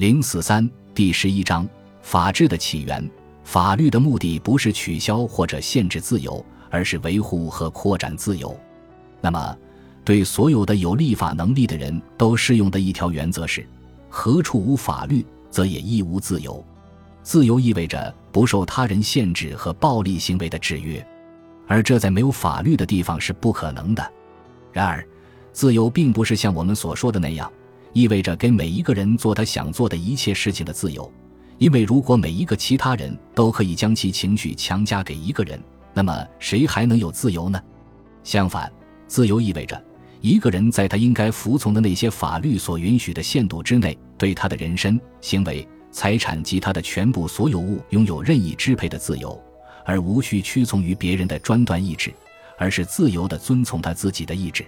零四三第十一章法治的起源。法律的目的不是取消或者限制自由，而是维护和扩展自由。那么，对所有的有立法能力的人都适用的一条原则是：何处无法律，则也亦无自由。自由意味着不受他人限制和暴力行为的制约，而这在没有法律的地方是不可能的。然而，自由并不是像我们所说的那样，意味着给每一个人做他想做的一切事情的自由。因为如果每一个其他人都可以将其情绪强加给一个人，那么谁还能有自由呢？相反，自由意味着一个人在他应该服从的那些法律所允许的限度之内，对他的人身、行为、财产及他的全部所有物拥有任意支配的自由，而无需屈从于别人的专断意志，而是自由地遵从他自己的意志。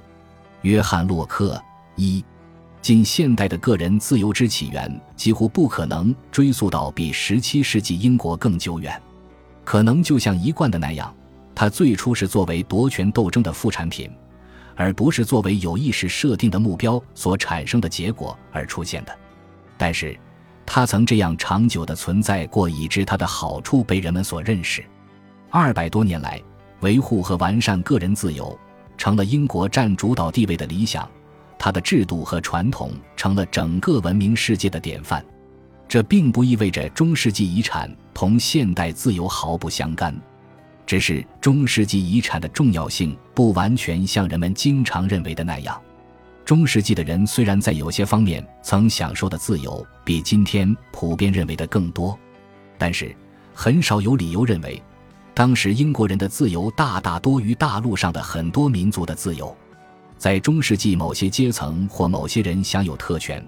约翰·洛克一。近现代的个人自由之起源几乎不可能追溯到比17世纪英国更久远，可能就像一贯的那样，它最初是作为夺权斗争的副产品，而不是作为有意识设定的目标所产生的结果而出现的。但是，它曾这样长久的存在过，以致它的好处被人们所认识。二百多年来，维护和完善个人自由成了英国占主导地位的理想。它的制度和传统成了整个文明世界的典范，这并不意味着中世纪遗产同现代自由毫不相干，只是中世纪遗产的重要性不完全像人们经常认为的那样。中世纪的人虽然在有些方面曾享受的自由比今天普遍认为的更多，但是很少有理由认为，当时英国人的自由大大多于大陆上的很多民族的自由。在中世纪，某些阶层或某些人享有特权。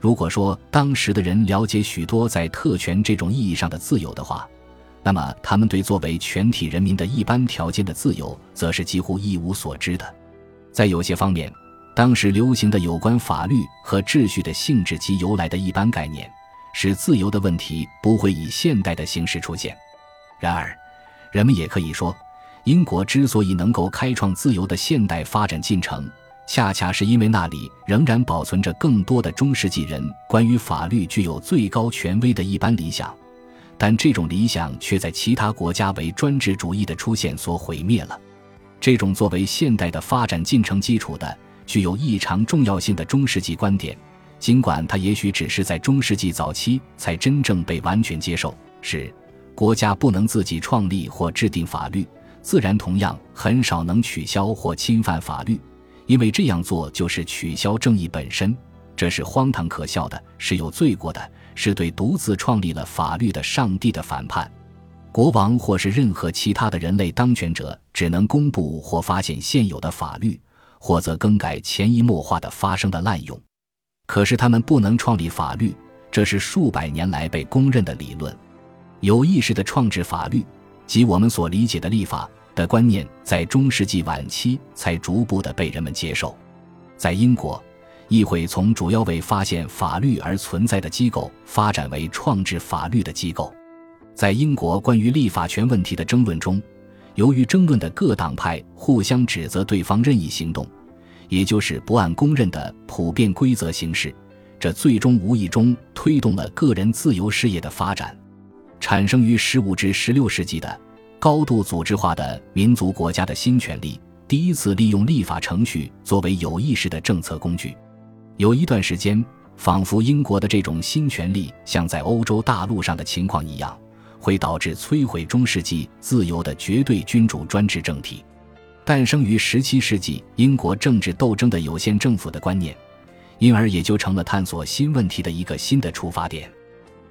如果说当时的人了解许多在特权这种意义上的自由的话，那么他们对作为全体人民的一般条件的自由，则是几乎一无所知的。在有些方面，当时流行的有关法律和秩序的性质及由来的一般概念，使自由的问题不会以现代的形式出现。然而，人们也可以说。英国之所以能够开创自由的现代发展进程，恰恰是因为那里仍然保存着更多的中世纪人关于法律具有最高权威的一般理想，但这种理想却在其他国家为专制主义的出现所毁灭了。这种作为现代的发展进程基础的、具有异常重要性的中世纪观点，尽管它也许只是在中世纪早期才真正被完全接受，是国家不能自己创立或制定法律。自然同样很少能取消或侵犯法律，因为这样做就是取消正义本身，这是荒唐可笑的，是有罪过的，是对独自创立了法律的上帝的反叛。国王或是任何其他的人类当权者只能公布或发现现有的法律，或则更改潜移默化的发生的滥用。可是他们不能创立法律，这是数百年来被公认的理论。有意识的创制法律。即我们所理解的立法的观念，在中世纪晚期才逐步的被人们接受。在英国，议会从主要为发现法律而存在的机构，发展为创制法律的机构。在英国关于立法权问题的争论中，由于争论的各党派互相指责对方任意行动，也就是不按公认的普遍规则行事，这最终无意中推动了个人自由事业的发展。产生于十五至十六世纪的高度组织化的民族国家的新权利，第一次利用立法程序作为有意识的政策工具。有一段时间，仿佛英国的这种新权利像在欧洲大陆上的情况一样，会导致摧毁中世纪自由的绝对君主专制政体。诞生于十七世纪英国政治斗争的有限政府的观念，因而也就成了探索新问题的一个新的出发点。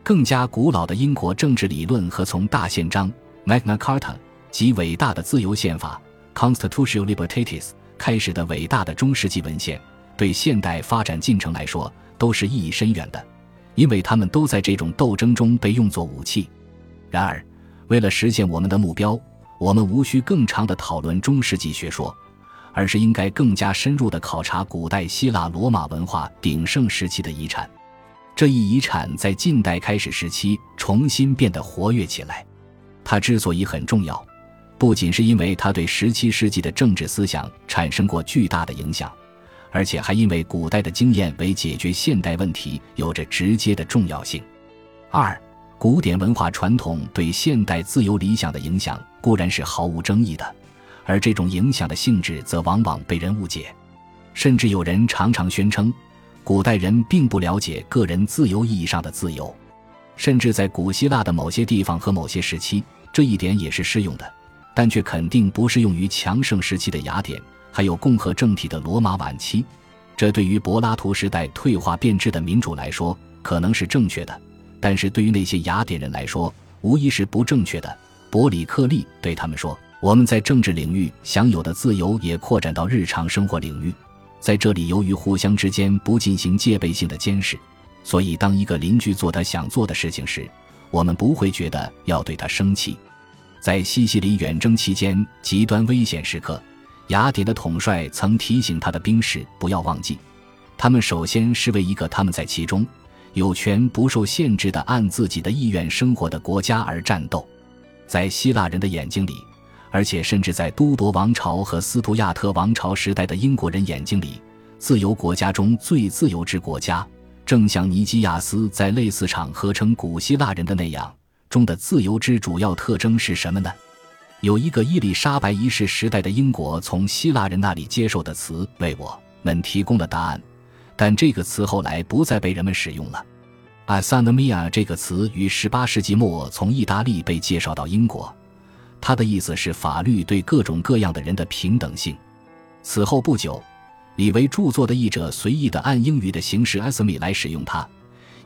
更加古老的英国政治理论和从大宪章 （Magna Carta） 及伟大的自由宪法 （Constitutional Liberties） 开始的伟大的中世纪文献，对现代发展进程来说都是意义深远的，因为他们都在这种斗争中被用作武器。然而，为了实现我们的目标，我们无需更长的讨论中世纪学说，而是应该更加深入的考察古代希腊罗马文化鼎盛时期的遗产。这一遗产在近代开始时期重新变得活跃起来。它之所以很重要，不仅是因为它对十七世纪的政治思想产生过巨大的影响，而且还因为古代的经验为解决现代问题有着直接的重要性。二，古典文化传统对现代自由理想的影响固然是毫无争议的，而这种影响的性质则往往被人误解，甚至有人常常宣称，古代人并不了解个人自由意义上的自由，甚至在古希腊的某些地方和某些时期，这一点也是适用的，但却肯定不适用于强盛时期的雅典。还有共和政体的罗马晚期，这对于柏拉图时代退化变质的民主来说可能是正确的，但是对于那些雅典人来说，无疑是不正确的。伯里克利对他们说：“我们在政治领域享有的自由也扩展到日常生活领域，在这里由于互相之间不进行戒备性的监视，所以当一个邻居做他想做的事情时，我们不会觉得要对他生气。在西西里远征期间极端危险时刻。”雅典的统帅曾提醒他的兵士不要忘记，他们首先是为一个他们在其中有权不受限制的按自己的意愿生活的国家而战斗。在希腊人的眼睛里，而且甚至在都铎王朝和斯图亚特王朝时代的英国人眼睛里，自由国家中最自由之国家，正像尼基亚斯在类似场合称古希腊人的那样，中的自由之主要特征是什么呢？有一个伊丽莎白一世时代的英国从希腊人那里接受的词为我们提供了答案，但这个词后来不再被人们使用了。a s a n o m i a 这个词于18世纪末从意大利被介绍到英国，它的意思是法律对各种各样的人的平等性。此后不久，李维著作的译者随意地按英语的形式 “asmi” 来使用它，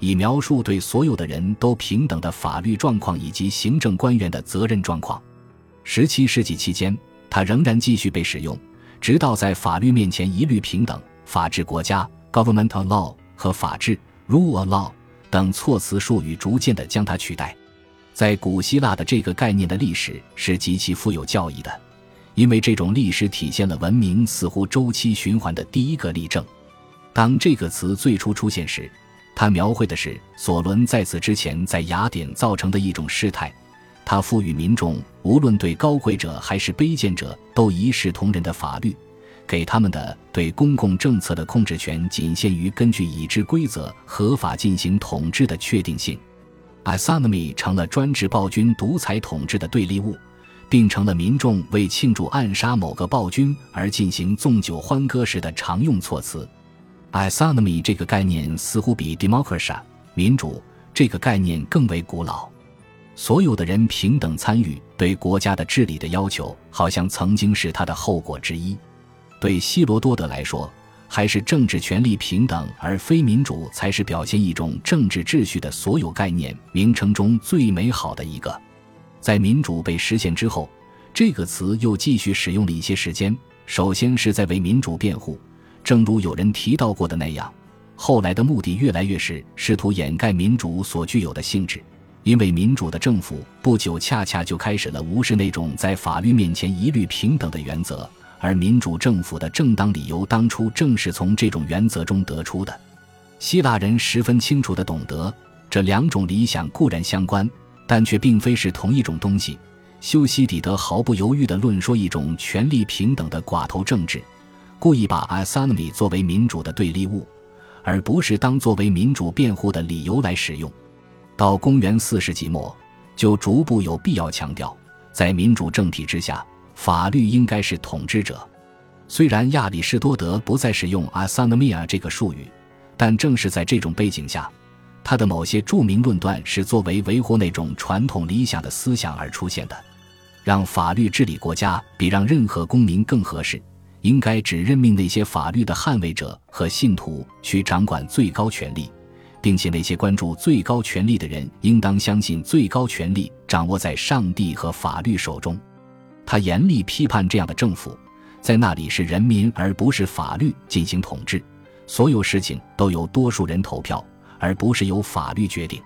以描述对所有的人都平等的法律状况以及行政官员的责任状况。十七世纪期间，它仍然继续被使用，直到在法律面前一律平等、法治国家 （governmental law） 和法治 （rule of law） 等措辞术语逐渐地将它取代。在古希腊的这个概念的历史是极其富有教义的，因为这种历史体现了文明似乎周期循环的第一个例证。当这个词最初出现时，它描绘的是索伦在此之前在雅典造成的一种事态。他赋予民众，无论对高贵者还是卑贱者，都一视同仁的法律，给他们的对公共政策的控制权仅限于根据已知规则合法进行统治的确定性。A s o n o m y 成了专制暴君独裁统治的对立物，并成了民众为庆祝暗杀某个暴君而进行纵酒欢歌时的常用措辞。a s o n o m y 这个概念似乎比 democracy 民主这个概念更为古老。所有的人平等参与对国家的治理的要求，好像曾经是他的后果之一。对希罗多德来说，还是政治权力平等而非民主才是表现一种政治秩序的所有概念名称中最美好的一个。在民主被实现之后，这个词又继续使用了一些时间。首先是在为民主辩护，正如有人提到过的那样，后来的目的越来越是试图掩盖民主所具有的性质。因为民主的政府不久恰恰就开始了无视那种在法律面前一律平等的原则，而民主政府的正当理由当初正是从这种原则中得出的。希腊人十分清楚地懂得，这两种理想固然相关，但却并非是同一种东西。修昔底德毫不犹豫地论说一种权力平等的寡头政治，故意把 a s o n o m y 作为民主的对立物，而不是当作为民主辩护的理由来使用。到公元四世纪末，就逐步有必要强调，在民主政体之下，法律应该是统治者。虽然亚里士多德不再使用 a s o n o m i a 这个术语，但正是在这种背景下，他的某些著名论断是作为维护那种传统理想的思想而出现的。让法律治理国家比让任何公民更合适，应该只任命那些法律的捍卫者和信徒去掌管最高权力。并且那些关注最高权力的人，应当相信最高权力掌握在上帝和法律手中。他严厉批判这样的政府，在那里是人民而不是法律进行统治，所有事情都由多数人投票，而不是由法律决定。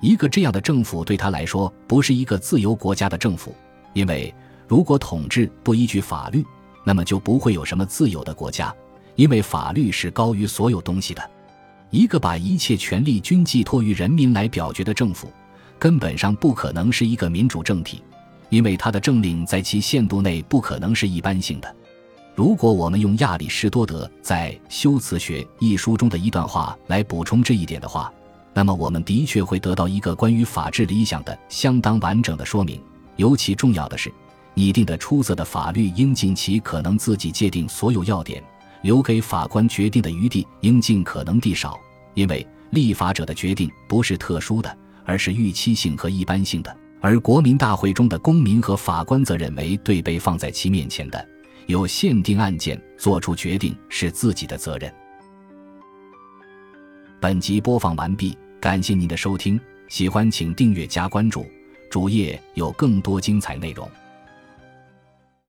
一个这样的政府对他来说不是一个自由国家的政府，因为如果统治不依据法律，那么就不会有什么自由的国家，因为法律是高于所有东西的。一个把一切权力均寄托于人民来表决的政府，根本上不可能是一个民主政体，因为他的政令在其限度内不可能是一般性的。如果我们用亚里士多德在《修辞学》一书中的一段话来补充这一点的话，那么我们的确会得到一个关于法治理想的相当完整的说明。尤其重要的是，拟定的出色的法律应尽其可能自己界定所有要点，留给法官决定的余地应尽可能地少，因为立法者的决定不是特殊的，而是预期性和一般性的。而国民大会中的公民和法官则认为，对被放在其面前的。有限定案件做出决定是自己的责任。本集播放完毕，感谢您的收听，喜欢请订阅加关注，主页有更多精彩内容。